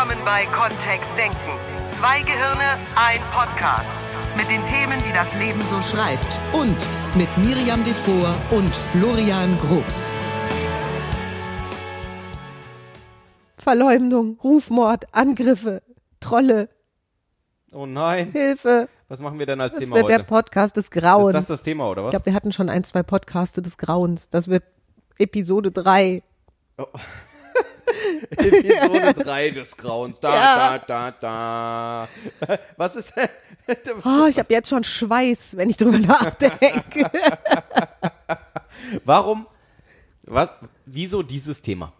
Willkommen bei Kontext Denken. Zwei Gehirne, ein Podcast. Mit den Themen, die das Leben so schreibt. Und mit Miriam Devor und Florian Groß. Verleumdung, Rufmord, Angriffe, Trolle, Oh nein. Hilfe. Was machen wir denn als Das Thema wird heute? der Podcast des Grauens. Ist das das Thema oder ich was? glaube, wir hatten schon ein, zwei Podcaste des Grauens. Das wird Episode 3. Episode 3 des Grauens. Da, Ja. da, da, da. Was ist Oh, ich habe jetzt schon Schweiß, wenn ich drüber nachdenke. Warum? Was? Wieso dieses Thema?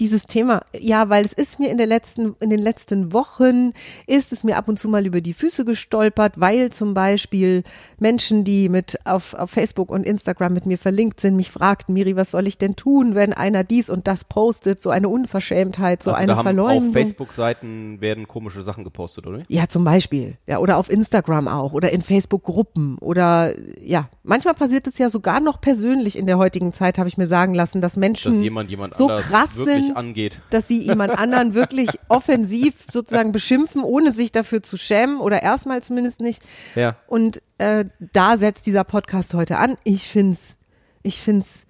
Dieses Thema, ja, weil es ist mir in der letzten, in den letzten Wochen ist es mir ab und zu mal über die Füße gestolpert, weil zum Beispiel Menschen, die mit auf, auf Facebook und Instagram mit mir verlinkt sind, mich fragten, Miri, was soll ich denn tun, wenn einer dies und das postet? So eine Unverschämtheit, so also eine da haben Verleumdung. auf Facebook-Seiten werden komische Sachen gepostet, oder? Ja, zum Beispiel. Ja, oder auf Instagram auch oder in Facebook-Gruppen oder ja, manchmal passiert es ja sogar noch persönlich in der heutigen Zeit, habe ich mir sagen lassen, dass Menschen Dass jemand jemand so krass wirklich sind, angeht. dass sie jemand anderen wirklich offensiv sozusagen beschimpfen, ohne sich dafür zu schämen oder erstmal zumindest nicht. Ja. Und äh, da setzt dieser Podcast heute an. Ich find's, ich find's,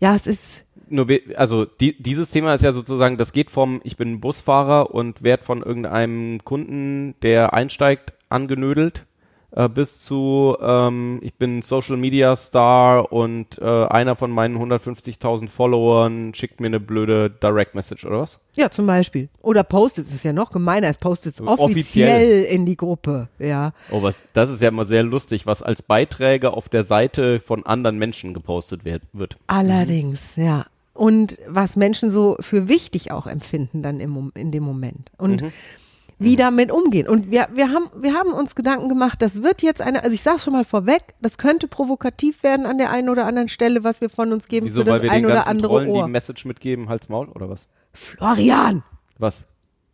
ja, es ist Nur also die, dieses Thema ist ja sozusagen, das geht vom ich bin Busfahrer und werd von irgendeinem Kunden, der einsteigt, angenödelt, äh, bis zu ähm, ich bin Social Media Star und äh, einer von meinen 150.000 Followern schickt mir eine blöde Direct Message oder was? Ja, zum Beispiel. Oder postet es ja noch gemeiner, es postet es offiziell, Offiziell. in die Gruppe, ja. Oh, was, das ist ja immer sehr lustig, was als Beiträge auf der Seite von anderen Menschen gepostet wird. wird. Allerdings, ja. Und was Menschen so für wichtig auch empfinden dann im, in dem Moment. Und wie damit umgehen. Und wir, wir, haben, wir haben uns Gedanken gemacht, das wird jetzt eine, also ich sage schon mal vorweg, das könnte provokativ werden an der einen oder anderen Stelle, was wir von uns geben Wieso, für das weil wir ein den oder andere Trollen Ohr. die Message mitgeben, Hals Maul oder was? Florian, Was?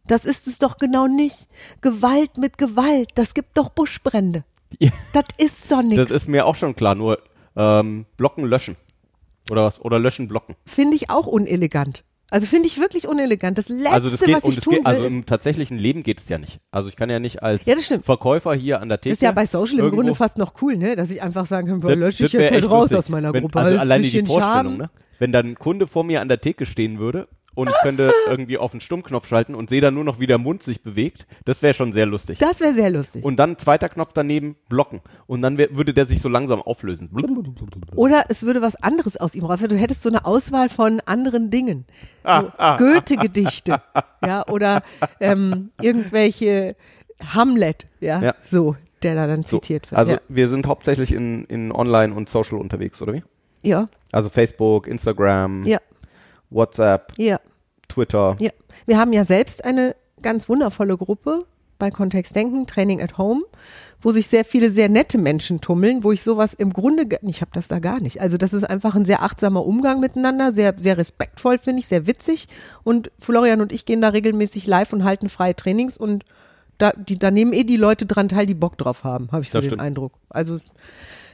das ist es doch genau nicht. Gewalt mit Gewalt, das gibt doch Buschbrände. Ja. Das ist doch Das nichts. ist mir auch schon klar, nur ähm, blocken, löschen. Oder was? Oder löschen, blocken. Finde ich auch unelegant. Also finde ich wirklich unelegant. Das Letzte, Also das geht, was ich tun geht, will, also ist, im tatsächlichen Leben geht es ja nicht. Also ich kann ja nicht als Ja. Verkäufer hier an der Theke. Das ist ja bei Social im Grunde fast noch cool, ne? Dass ich einfach sagen kann, Das- lösche ich jetzt halt raus lustig. aus meiner Wenn, Gruppe. Also alleine die Vorstellung, ne? Wenn dann ein Kunde vor mir an der Theke stehen würde und ich könnte irgendwie auf den Stummknopf schalten und sehe dann nur noch, wie der Mund sich bewegt, das wäre schon sehr lustig. Das wäre sehr lustig. und dann zweiter Knopf daneben, blocken. Und dann wär, würde der sich so langsam auflösen. Oder es würde was anderes aus ihm raus. Du hättest so eine Auswahl von anderen Dingen. Ah, So Goethe-Gedichte. ja, oder ähm, irgendwelche Hamlet, ja, Ja. so, der da dann So, zitiert wird. also ja. wir sind hauptsächlich in, in Online und Social unterwegs, oder wie? ja, Also Facebook, Instagram, ja, WhatsApp, ja, Twitter. ja. Wir haben ja selbst eine ganz wundervolle Gruppe bei Kontext Denken, Training at Home, wo sich sehr viele sehr nette Menschen tummeln, wo ich sowas im Grunde, ich habe das da gar nicht. Also das ist einfach ein sehr achtsamer Umgang miteinander, sehr, sehr respektvoll, finde ich, sehr witzig. Und Florian und ich gehen da regelmäßig live und halten freie Trainings und da, die, da nehmen eh die Leute dran teil, die Bock drauf haben, habe ich so Das den stimmt. Eindruck. Also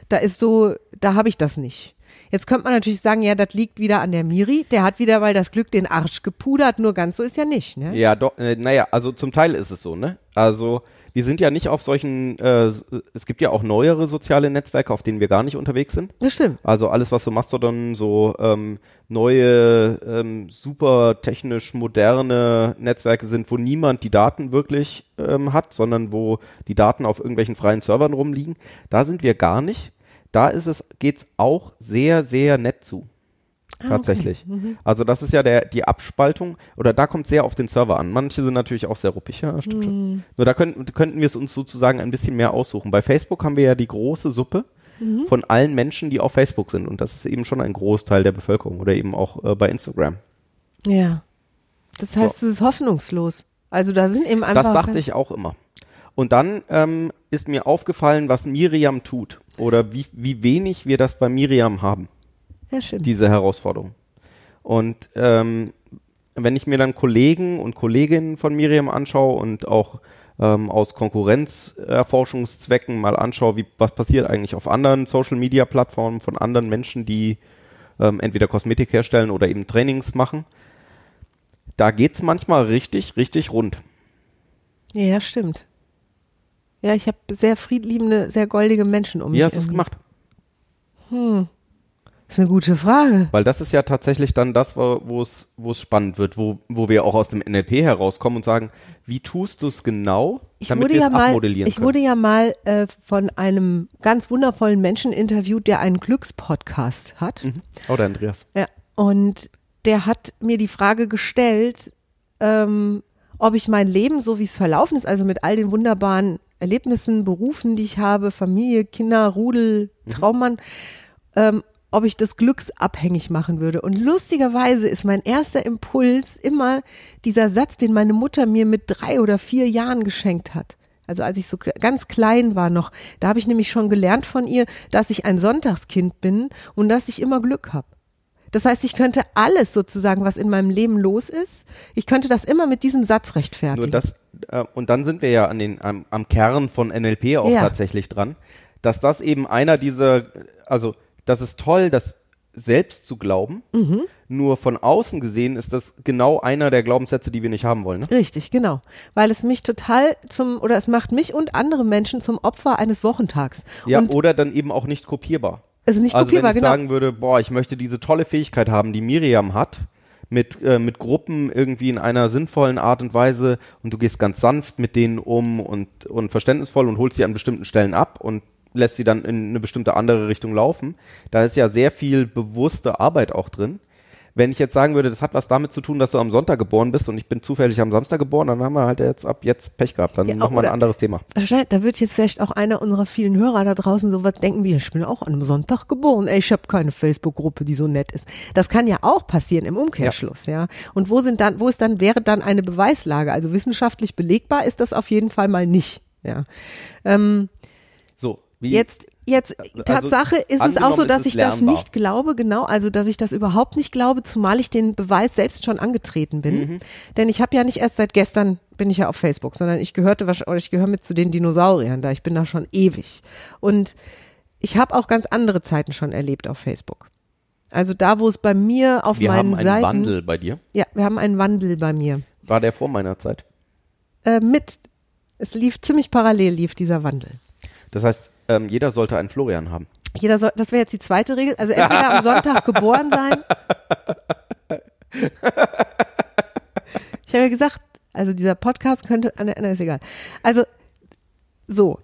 da ist so, da habe ich das nicht. Jetzt könnte man natürlich sagen, ja, das liegt wieder an der Miri, der hat wieder mal das Glück den Arsch gepudert, nur ganz so ist ja nicht, ne? Ja, doch, äh, naja, also zum Teil ist es so, ne? Also wir sind ja nicht auf solchen, äh, es gibt ja auch neuere soziale Netzwerke, auf denen wir gar nicht unterwegs sind. Das stimmt. Also alles, was so Mastodon, so ähm, neue, ähm, super technisch moderne Netzwerke sind, wo niemand die Daten wirklich ähm, hat, sondern wo die Daten auf irgendwelchen freien Servern rumliegen. Da sind wir gar nicht. Da ist es, geht's auch sehr, sehr nett zu. Tatsächlich. Also das ist ja der, die Abspaltung, oder da kommt sehr auf den Server an. Manche sind natürlich auch sehr ruppig, ja, stimmt schon. Nur da könnten, könnten wir es uns sozusagen ein bisschen mehr aussuchen. Bei Facebook haben wir ja die große Suppe von allen Menschen, die auf Facebook sind. Und das ist eben schon ein Großteil der Bevölkerung oder eben auch äh, bei Instagram. Ja. Das heißt, es ist hoffnungslos. Also da sind eben einfach. Das dachte ich auch immer. Und dann ähm, ist mir aufgefallen, was Miriam tut oder wie, wie wenig wir das bei Miriam haben. Ja, stimmt. diese Herausforderung. Und ähm, wenn ich mir dann Kollegen und Kolleginnen von Miriam anschaue und auch ähm, aus Konkurrenzerforschungszwecken mal anschaue, wie, was passiert eigentlich auf anderen Social-Media-Plattformen von anderen Menschen, die ähm, entweder Kosmetik herstellen oder eben Trainings machen, da geht's manchmal richtig, richtig rund. Ja, stimmt. Ja, ich habe sehr friedliebende, sehr goldige Menschen um Wie mich. hast du es gemacht? Das ist eine gute Frage. Weil das ist ja tatsächlich dann das, wo es wo es spannend wird, wo, wo wir auch aus dem NLP herauskommen und sagen, wie tust du es genau, Ich damit wir ja es mal, abmodellieren ich können. wurde ja mal äh, von einem ganz wundervollen Menschen interviewt, der einen Glückspodcast hat. mhm. Oh, der Andreas. Ja, und der hat mir die Frage gestellt, ähm, ob ich mein Leben, so wie es verlaufen ist, also mit all den wunderbaren Erlebnissen, Berufen, die ich habe, Familie, Kinder, Rudel, Traummann, ähm, ob ich das glücksabhängig machen würde. Und lustigerweise ist mein erster Impuls immer dieser Satz, den meine Mutter mir mit drei oder vier Jahren geschenkt hat. Also als ich so ganz klein war noch, da habe ich nämlich schon gelernt von ihr, dass ich ein Sonntagskind bin und dass ich immer Glück habe. Das heißt, ich könnte alles sozusagen, was in meinem Leben los ist, ich könnte das immer mit diesem Satz rechtfertigen. Nur das, äh, und dann sind wir ja an den, am, am Kern von NLP auch Ja. tatsächlich dran, dass das eben einer dieser, also das ist toll, das selbst zu glauben, Mhm. nur von außen gesehen ist das genau einer der Glaubenssätze, die wir nicht haben wollen. Ne? Richtig, genau. Weil es mich total zum, oder es macht mich und andere Menschen zum Opfer eines Wochentags. Ja, und oder dann eben auch nicht kopierbar. Es ist nicht also kopierbar, wenn ich genau. sagen würde, boah, ich möchte diese tolle Fähigkeit haben, die Miriam hat, mit, äh, mit Gruppen irgendwie in einer sinnvollen Art und Weise und du gehst ganz sanft mit denen um und, und verständnisvoll und holst sie an bestimmten Stellen ab und lässt sie dann in eine bestimmte andere Richtung laufen. Da ist ja sehr viel bewusste Arbeit auch drin. Wenn ich jetzt sagen würde, das hat was damit zu tun, dass du am Sonntag geboren bist und ich bin zufällig am Samstag geboren, dann haben wir halt jetzt ab jetzt Pech gehabt. Dann Ja, wir ein anderes Thema. Da wird jetzt vielleicht auch einer unserer vielen Hörer da draußen so was denken wie, ich bin auch an einem Sonntag geboren, ey, ich habe keine Facebook-Gruppe, die so nett ist. Das kann ja auch passieren im Umkehrschluss, ja. Und wo sind dann, wo ist dann, wäre dann eine Beweislage? Also wissenschaftlich belegbar ist das auf jeden Fall mal nicht, ja. Ähm, So, wie, Jetzt, jetzt, Also, Tatsache ist es auch so, dass ich das lernbar. nicht glaube, genau, also dass ich das überhaupt nicht glaube, zumal ich den Beweis selbst schon angetreten bin. Mhm. Denn ich habe ja nicht erst seit gestern bin ich ja auf Facebook, sondern ich gehörte wahrscheinlich, ich gehöre mit zu den Dinosauriern da. Ich bin da schon ewig. Und ich habe auch ganz andere Zeiten schon erlebt auf Facebook. Also da, wo es bei mir auf wir meinen haben einen Seiten. Wandel bei dir. Ja, wir haben einen Wandel bei mir. War der vor meiner Zeit? Äh, mit. Es lief ziemlich parallel, lief dieser Wandel. Das heißt, ähm, jeder sollte einen Florian haben. Jeder soll, das wäre jetzt die zweite Regel. Also entweder am Sonntag geboren sein. Ich habe ja gesagt, also dieser Podcast könnte, ah, ne, ne, ist egal. Also so.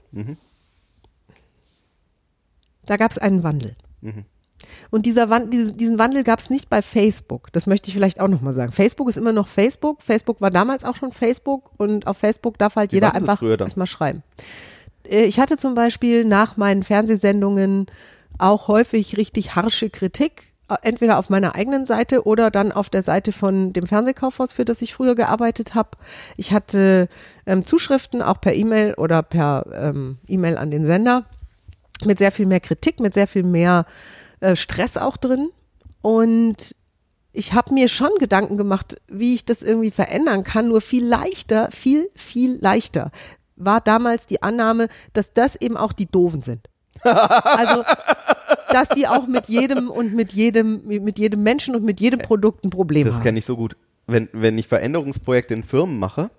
Da gab es einen Wandel. Und dieser Wand, diese, diesen Wandel gab es nicht bei Facebook. Das möchte ich vielleicht auch nochmal sagen. Facebook ist immer noch Facebook. Facebook war damals auch schon Facebook und auf Facebook darf halt Wie jeder einfach erstmal schreiben. Äh, Ich hatte zum Beispiel nach meinen Fernsehsendungen auch häufig richtig harsche Kritik, äh, entweder auf meiner eigenen Seite oder dann auf der Seite von dem Fernsehkaufhaus, für das ich früher gearbeitet habe. Ich hatte ähm, Zuschriften auch per E-Mail oder per ähm, E-Mail an den Sender mit sehr viel mehr Kritik, mit sehr viel mehr äh, Stress auch drin. Und ich habe mir schon Gedanken gemacht, wie ich das irgendwie verändern kann, nur viel leichter, viel, viel leichter war damals die Annahme, dass das eben auch die Doofen sind. Also, dass die auch mit jedem und mit jedem, mit jedem Menschen und mit jedem Produkt ein Problem Das haben. kenne ich so gut. Wenn, wenn ich Veränderungsprojekte in Firmen mache,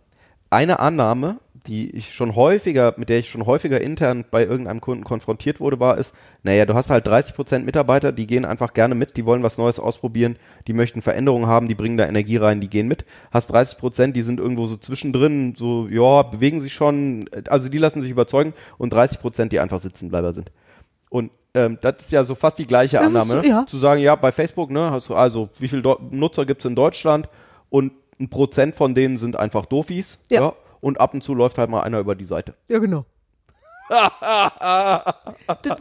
eine Annahme, die ich schon häufiger, mit der ich schon häufiger intern bei irgendeinem Kunden konfrontiert wurde, war, ist, naja, du hast halt 30 Prozent Mitarbeiter, die gehen einfach gerne mit, die wollen was Neues ausprobieren, die möchten Veränderungen haben, die bringen da Energie rein, die gehen mit. Hast 30 Prozent, die sind irgendwo so zwischendrin, so, ja, bewegen sich schon, also die lassen sich überzeugen und 30 Prozent, die einfach Sitzenbleiber sind. Und ähm, das ist ja so fast die gleiche Das ist Annahme. so, ja. Zu sagen, ja, bei Facebook, ne, hast du also, wie viele Deu- Nutzer gibt's in Deutschland und ein Prozent von denen sind einfach Dofis. Ja. Und ab und zu läuft halt mal einer über die Seite. Ja, genau. das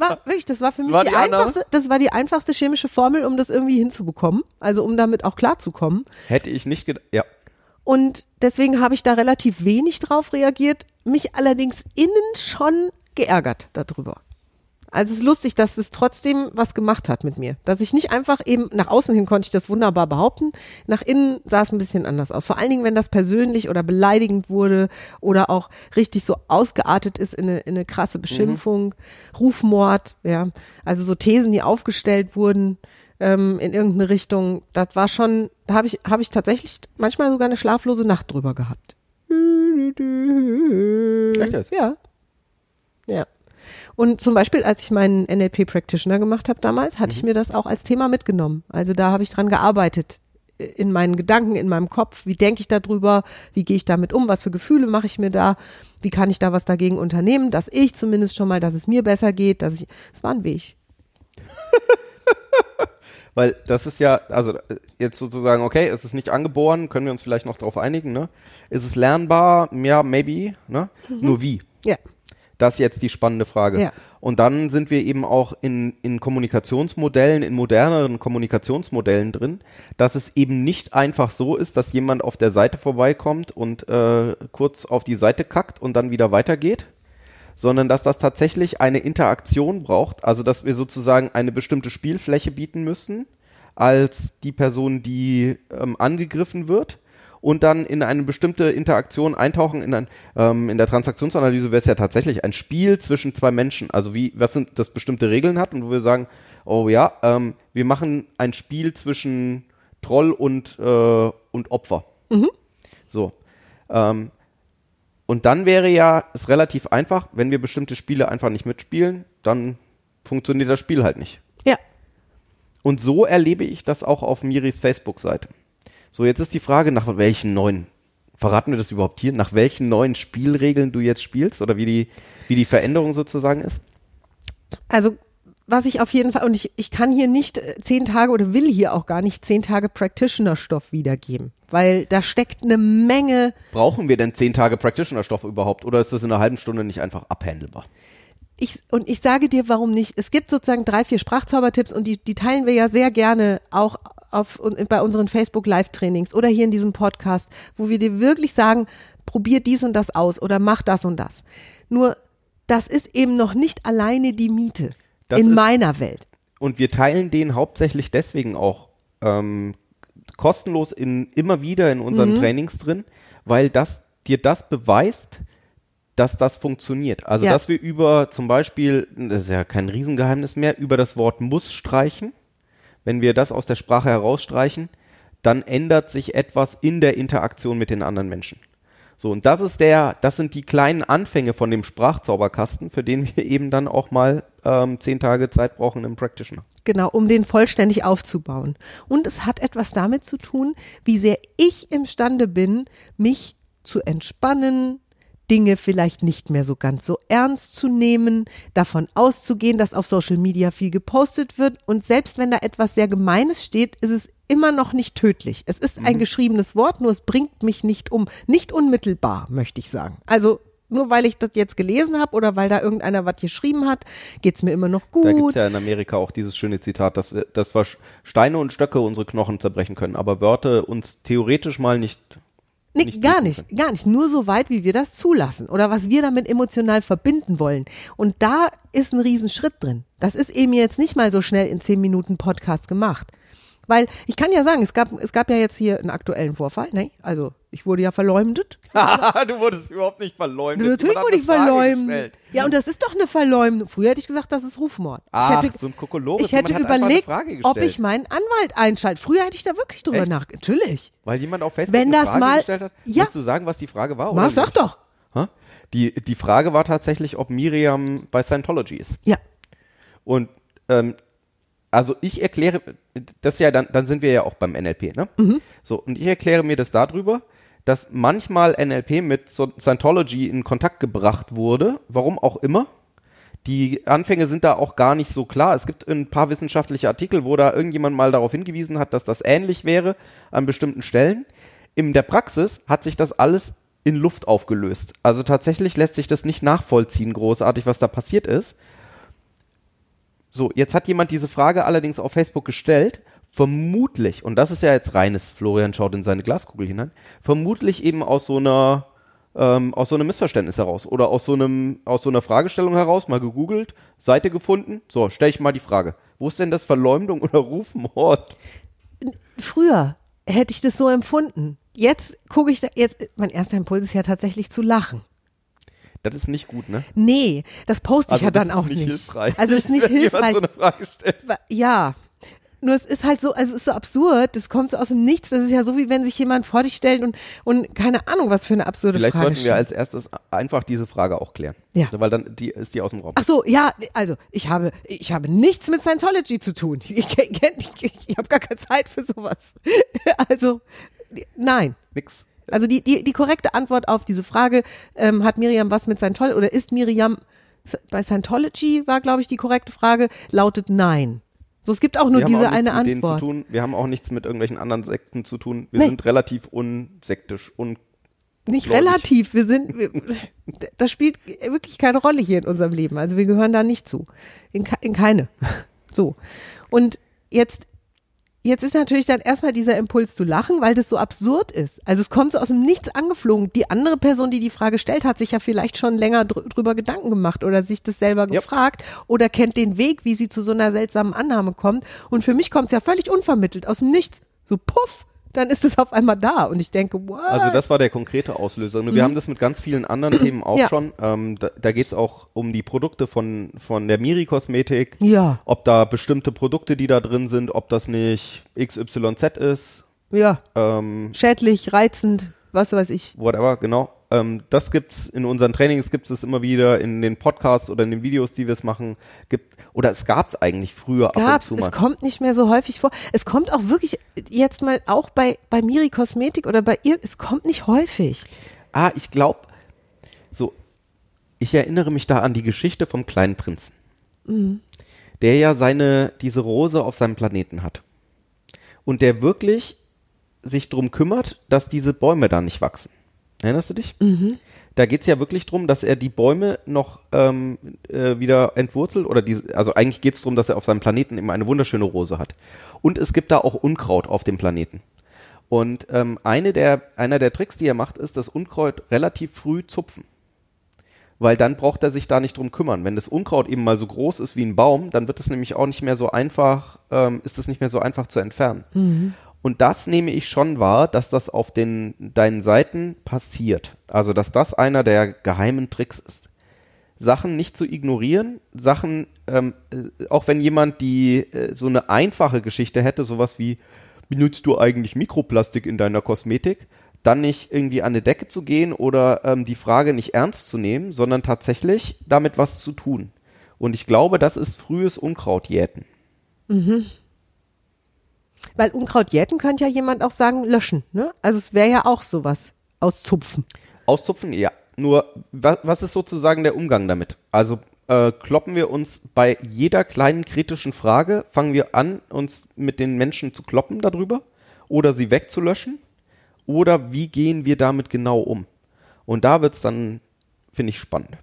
war wirklich, das war für mich War die, die einfachste, das war die einfachste chemische Formel, um das irgendwie hinzubekommen. Also um damit auch klarzukommen. Hätte ich nicht gedacht, ja. Und deswegen habe ich da relativ wenig drauf reagiert, mich allerdings innen schon geärgert darüber. Also es ist lustig, dass es trotzdem was gemacht hat mit mir. Dass ich nicht einfach eben, nach außen hin konnte ich das wunderbar behaupten, nach innen sah es ein bisschen anders aus. Vor allen Dingen, wenn das persönlich oder beleidigend wurde oder auch richtig so ausgeartet ist in eine, in eine krasse Beschimpfung, Rufmord, ja. Also so Thesen, die aufgestellt wurden, ähm, in irgendeine Richtung. Das war schon, da habe ich, habe ich tatsächlich manchmal sogar eine schlaflose Nacht drüber gehabt. Echt jetzt? Ja. Ja. Und zum Beispiel, als ich meinen NLP Practitioner gemacht habe damals, hatte ich mir das auch als Thema mitgenommen. Also da habe ich dran gearbeitet äh, in meinen Gedanken, in meinem Kopf. Wie denke ich darüber? Wie gehe ich damit um? Was für Gefühle mache ich mir da? Wie kann ich da was dagegen unternehmen, dass ich zumindest schon mal, dass es mir besser geht, dass ich, es war ein Weg. Weil das ist ja, also äh, jetzt sozusagen, okay, es ist nicht angeboren, können wir uns vielleicht noch darauf einigen, ne? Ist es lernbar? Ja, maybe, ne? Nur wie? Ja. Das ist jetzt die spannende Frage. Ja. Und dann sind wir eben auch in, in Kommunikationsmodellen, in moderneren Kommunikationsmodellen drin, dass es eben nicht einfach so ist, dass jemand auf der Seite vorbeikommt und äh, kurz auf die Seite kackt und dann wieder weitergeht, sondern dass das tatsächlich eine Interaktion braucht, also dass wir sozusagen eine bestimmte Spielfläche bieten müssen als die Person, die ähm, angegriffen wird und dann in eine bestimmte Interaktion eintauchen. In, ein, ähm, in der Transaktionsanalyse wäre es ja tatsächlich ein Spiel zwischen zwei Menschen. Also wie, was sind das bestimmte Regeln hat und wo wir sagen, oh ja, ähm, wir machen ein Spiel zwischen Troll und, äh, und Opfer. So. Ähm, und dann wäre ja es relativ einfach, wenn wir bestimmte Spiele einfach nicht mitspielen, dann funktioniert das Spiel halt nicht. Ja. Und so erlebe ich das auch auf Miris Facebook-Seite. So, jetzt ist die Frage, nach welchen neuen, verraten wir das überhaupt hier, nach welchen neuen Spielregeln du jetzt spielst oder wie die, wie die Veränderung sozusagen ist? Also was ich auf jeden Fall, und ich, ich kann hier nicht äh, zehn Tage oder will hier auch gar nicht zehn Tage Practitioner-Stoff wiedergeben, weil da steckt eine Menge, Brauchen wir denn zehn Tage Practitioner-Stoff überhaupt oder ist das in einer halben Stunde nicht einfach abhandelbar? ich, und ich sage dir, warum nicht. Es gibt sozusagen drei, vier Sprachzaubertipps und die, die teilen wir ja sehr gerne auch auf, bei unseren Facebook Live-Trainings oder hier in diesem Podcast, wo wir dir wirklich sagen, probier dies und das aus oder mach das und das. Nur, das ist eben noch nicht alleine die Miete Das in ist- meiner Welt. Und wir teilen den hauptsächlich deswegen auch ähm, kostenlos in, immer wieder in unseren Mhm. Trainings drin, weil das dir das beweist, dass das funktioniert. Also Ja. dass wir über zum Beispiel, das ist ja kein Riesengeheimnis mehr, über das Wort muss streichen, wenn wir das aus der Sprache herausstreichen, dann ändert sich etwas in der Interaktion mit den anderen Menschen. So, und das ist der, das sind die kleinen Anfänge von dem Sprachzauberkasten, für den wir eben dann auch mal ähm, zehn Tage Zeit brauchen im Practitioner. Genau, um den vollständig aufzubauen. Und es hat etwas damit zu tun, wie sehr ich imstande bin, mich zu entspannen, Dinge vielleicht nicht mehr so ganz so ernst zu nehmen, davon auszugehen, dass auf Social Media viel gepostet wird. Und selbst wenn da etwas sehr Gemeines steht, ist es immer noch nicht tödlich. Es ist ein geschriebenes Wort, nur es bringt mich nicht um. Nicht unmittelbar, möchte ich sagen. Also nur weil ich das jetzt gelesen habe oder weil da irgendeiner was geschrieben hat, geht's mir immer noch gut. Da gibt's ja in Amerika auch dieses schöne Zitat, dass, wir- dass wir Steine und Stöcke unsere Knochen zerbrechen können, aber Wörter uns theoretisch mal nicht. Nee, nicht gar nicht, gar nicht. Nur so weit, wie wir das zulassen oder was wir damit emotional verbinden wollen. Und da ist ein Riesenschritt drin. Das ist eben jetzt nicht mal so schnell in zehn Minuten Podcast gemacht. Weil ich kann ja sagen, es gab, es gab ja jetzt hier einen aktuellen Vorfall. Ne? Also ich wurde ja verleumdet. du wurdest überhaupt nicht verleumdet. Natürlich wurde ich verleumdet. Ja, und das ist doch eine Verleumdung. Früher hätte ich gesagt, das ist Rufmord. Ach, ich hätte, so ein Kokolores, ich hätte überlegt, ob ich meinen Anwalt einschalte. Früher hätte ich da wirklich drüber Echt? nachgedacht. Natürlich. Weil jemand auf Facebook Wenn eine das Frage mal- gestellt hat. Ja. Willst du sagen, was die Frage war? Mach, oder sag nicht? doch. Die, die Frage war tatsächlich, ob Miriam bei Scientology ist. Ja. Und ähm, also ich erkläre, das ja dann, dann sind wir ja auch beim NLP, ne? So, und ich erkläre mir das darüber, dass manchmal NLP mit Scientology in Kontakt gebracht wurde, warum auch immer. Die Anfänge sind da auch gar nicht so klar. Es gibt ein paar wissenschaftliche Artikel, wo da irgendjemand mal darauf hingewiesen hat, dass das ähnlich wäre an bestimmten Stellen. In der Praxis hat sich das alles in Luft aufgelöst. Also tatsächlich lässt sich das nicht nachvollziehen, großartig, was da passiert ist. So, jetzt hat jemand diese Frage allerdings auf Facebook gestellt, vermutlich, und das ist ja jetzt reines, Florian schaut in seine Glaskugel hinein, vermutlich eben aus so einer, ähm, aus so einem Missverständnis heraus oder aus so einem, aus so einer Fragestellung heraus, mal gegoogelt, Seite gefunden, so, stelle ich mal die Frage, wo ist denn das Verleumdung oder Rufmord? früher hätte ich das so empfunden. Jetzt gucke ich da, jetzt, mein erster Impuls ist ja tatsächlich zu lachen. Das ist nicht gut, ne? Nee, das poste ich ja das dann ist auch nicht nicht. hilfreich. Also ist nicht hilfreich. so eine Frage stellt. Ja, nur es ist halt so, also es ist so absurd, das kommt so aus dem Nichts. Das ist ja so, wie wenn sich jemand vor dich stellt und, und keine Ahnung, was für eine absurde Vielleicht Frage sollten wir als erstes einfach diese Frage auch klären. Ja. Weil dann die, ist die aus dem Raum. Ach so, ja, also ich habe, ich habe nichts mit Scientology zu tun. Ich, ich, ich, ich habe gar keine Zeit für sowas. Also, nein. Nix. Also die, die, die korrekte Antwort auf diese Frage, ähm, hat Miriam was mit Scientology oder ist Miriam bei Scientology war, glaube ich, die korrekte Frage, lautet nein. So, es gibt auch nur wir haben diese auch eine mit denen Antwort. Zu tun. Wir haben auch nichts mit irgendwelchen anderen Sekten zu tun. Wir Nee. sind relativ unsektisch. Un Nicht relativ, wir sind, wir, das spielt wirklich keine Rolle hier in unserem Leben. Also wir gehören da nicht zu. In, in keine. So. Und jetzt, jetzt ist natürlich dann erstmal dieser Impuls zu lachen, weil das so absurd ist. Also es kommt so aus dem Nichts angeflogen. Die andere Person, die die Frage stellt, hat sich ja vielleicht schon länger dr drüber Gedanken gemacht oder sich das selber Ja. gefragt oder kennt den Weg, wie sie zu so einer seltsamen Annahme kommt. Und für mich kommt es ja völlig unvermittelt aus dem Nichts. So puff, dann ist es auf einmal da. Und ich denke, what? Also das war der konkrete Auslöser. Und Wir haben das mit ganz vielen anderen Themen auch Mhm. Ja. schon. Ähm, da da geht es auch um die Produkte von, von der Miri-Kosmetik. Ja. Ob da bestimmte Produkte, die da drin sind, ob das nicht XYZ ist, ja, ähm, schädlich, reizend, was weiß ich. whatever, genau. Ähm, das gibt's in unseren Trainings, gibt es immer wieder in den Podcasts oder in den Videos, die wir es machen. Gibt, oder es gab's eigentlich früher Gab's, ab und zu mal. es kommt nicht mehr so häufig vor. Es kommt auch wirklich jetzt mal auch bei, bei Miri Kosmetik oder bei ihr, es kommt nicht häufig. Ah, ich glaube, so, ich erinnere mich da an die Geschichte vom kleinen Prinzen. Der ja seine, diese Rose auf seinem Planeten hat. Und der wirklich sich drum kümmert, dass diese Bäume da nicht wachsen. Erinnerst du dich? Da geht's ja wirklich drum, dass er die Bäume noch ähm, äh, wieder entwurzelt oder die, also eigentlich geht's drum, dass er auf seinem Planeten immer eine wunderschöne Rose hat. Und es gibt da auch Unkraut auf dem Planeten. Und ähm, eine der, einer der Tricks, die er macht, ist das Unkraut relativ früh zupfen. Weil dann braucht er sich da nicht drum kümmern. Wenn das Unkraut eben mal so groß ist wie ein Baum, dann wird es nämlich auch nicht mehr so einfach, ähm, ist es nicht mehr so einfach zu entfernen. Und das nehme ich schon wahr, dass das auf den, deinen Seiten passiert. Also, dass das einer der geheimen Tricks ist. Sachen nicht zu ignorieren, Sachen, ähm, äh, auch wenn jemand die äh, so eine einfache Geschichte hätte, sowas wie, benutzt du eigentlich Mikroplastik in deiner Kosmetik, dann nicht irgendwie an eine Decke zu gehen oder ähm, die Frage nicht ernst zu nehmen, sondern tatsächlich damit was zu tun. Und ich glaube, das ist frühes Unkrautjäten. Weil Unkraut jäten könnte ja jemand auch sagen, löschen. Ne? Also es wäre ja auch sowas. Auszupfen. Auszupfen, ja. Nur, was, was ist sozusagen der Umgang damit? Also äh, kloppen wir uns bei jeder kleinen kritischen Frage, fangen wir an, uns mit den Menschen zu kloppen darüber oder sie wegzulöschen? Oder wie gehen wir damit genau um? Und da wird's dann, finde ich, spannend.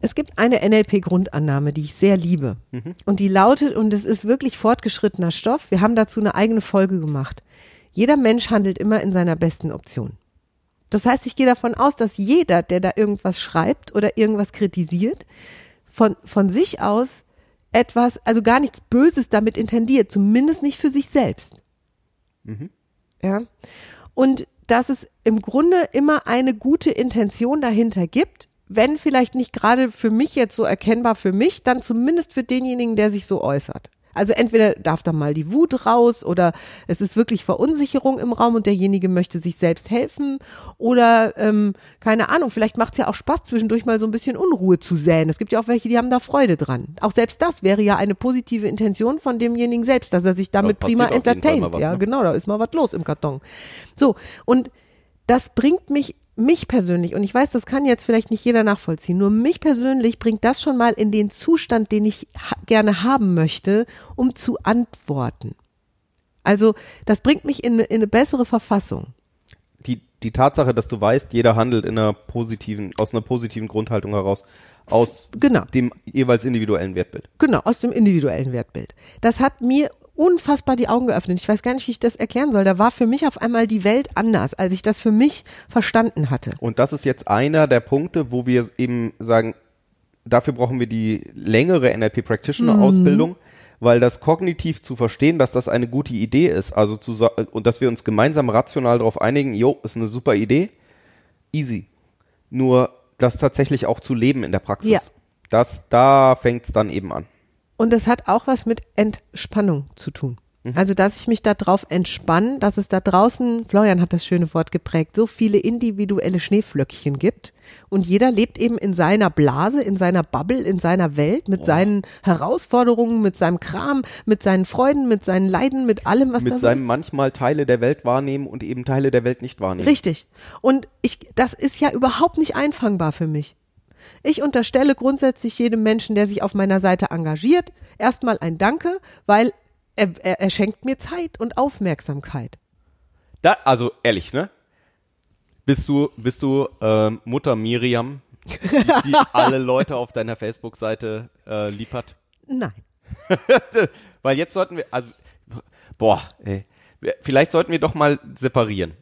Es gibt eine NLP-Grundannahme, die ich sehr liebe. Und die lautet, und es ist wirklich fortgeschrittener Stoff, wir haben dazu eine eigene Folge gemacht. Jeder Mensch handelt immer in seiner besten Option. Das heißt, ich gehe davon aus, dass jeder, der da irgendwas schreibt oder irgendwas kritisiert, von, von sich aus etwas, also gar nichts Böses damit intendiert, zumindest nicht für sich selbst. Ja. Und dass es im Grunde immer eine gute Intention dahinter gibt, wenn vielleicht nicht gerade für mich jetzt so erkennbar für mich, dann zumindest für denjenigen, der sich so äußert. Also entweder darf da mal die Wut raus oder es ist wirklich Verunsicherung im Raum und derjenige möchte sich selbst helfen oder ähm, keine Ahnung, vielleicht macht es ja auch Spaß, zwischendurch mal so ein bisschen Unruhe zu säen. Es gibt ja auch welche, die haben da Freude dran. Auch selbst das wäre ja eine positive Intention von demjenigen selbst, dass er sich damit Da prima entertaint. was, ja, ne? genau, da ist mal was los im Karton. So, und das bringt mich, mich persönlich, und ich weiß, das kann jetzt vielleicht nicht jeder nachvollziehen, nur mich persönlich bringt das schon mal in den Zustand, den ich ha gerne haben möchte, um zu antworten. Also, das bringt mich in, in eine bessere Verfassung. Die, die Tatsache, dass du weißt, jeder handelt in einer positiven, aus einer positiven Grundhaltung heraus, aus Genau. dem jeweils individuellen Wertbild. Genau, aus dem individuellen Wertbild. Das hat mir unfassbar die Augen geöffnet. Ich weiß gar nicht, wie ich das erklären soll. Da war für mich auf einmal die Welt anders, als ich das für mich verstanden hatte. Und das ist jetzt einer der Punkte, wo wir eben sagen, dafür brauchen wir die längere NLP Practitioner Ausbildung, weil das kognitiv zu verstehen, dass das eine gute Idee ist, also zu und dass wir uns gemeinsam rational darauf einigen, jo, ist eine super Idee, easy. Nur das tatsächlich auch zu leben in der Praxis. Ja. Das, da fängt's dann eben an. Und das hat auch was mit Entspannung zu tun. Also, dass ich mich darauf entspanne, dass es da draußen, Florian hat das schöne Wort geprägt, so viele individuelle Schneeflöckchen gibt. Und jeder lebt eben in seiner Blase, in seiner Bubble, in seiner Welt, mit seinen Herausforderungen, mit seinem Kram, mit seinen Freuden, mit seinen Leiden, mit allem, was da Mit so seinem ist. manchmal Teile der Welt wahrnehmen und eben Teile der Welt nicht wahrnehmen. Richtig. Und ich, das ist ja überhaupt nicht einfangbar für mich. Ich unterstelle grundsätzlich jedem Menschen, der sich auf meiner Seite engagiert, erstmal ein Danke, weil er, er, er schenkt mir Zeit und Aufmerksamkeit. Da, also ehrlich, ne? Bist du, bist du ähm, Mutter Miriam, die, die alle Leute auf deiner Facebook-Seite äh, lieb hat? Nein. Weil jetzt sollten wir, also, boah, ey, vielleicht sollten wir doch mal separieren.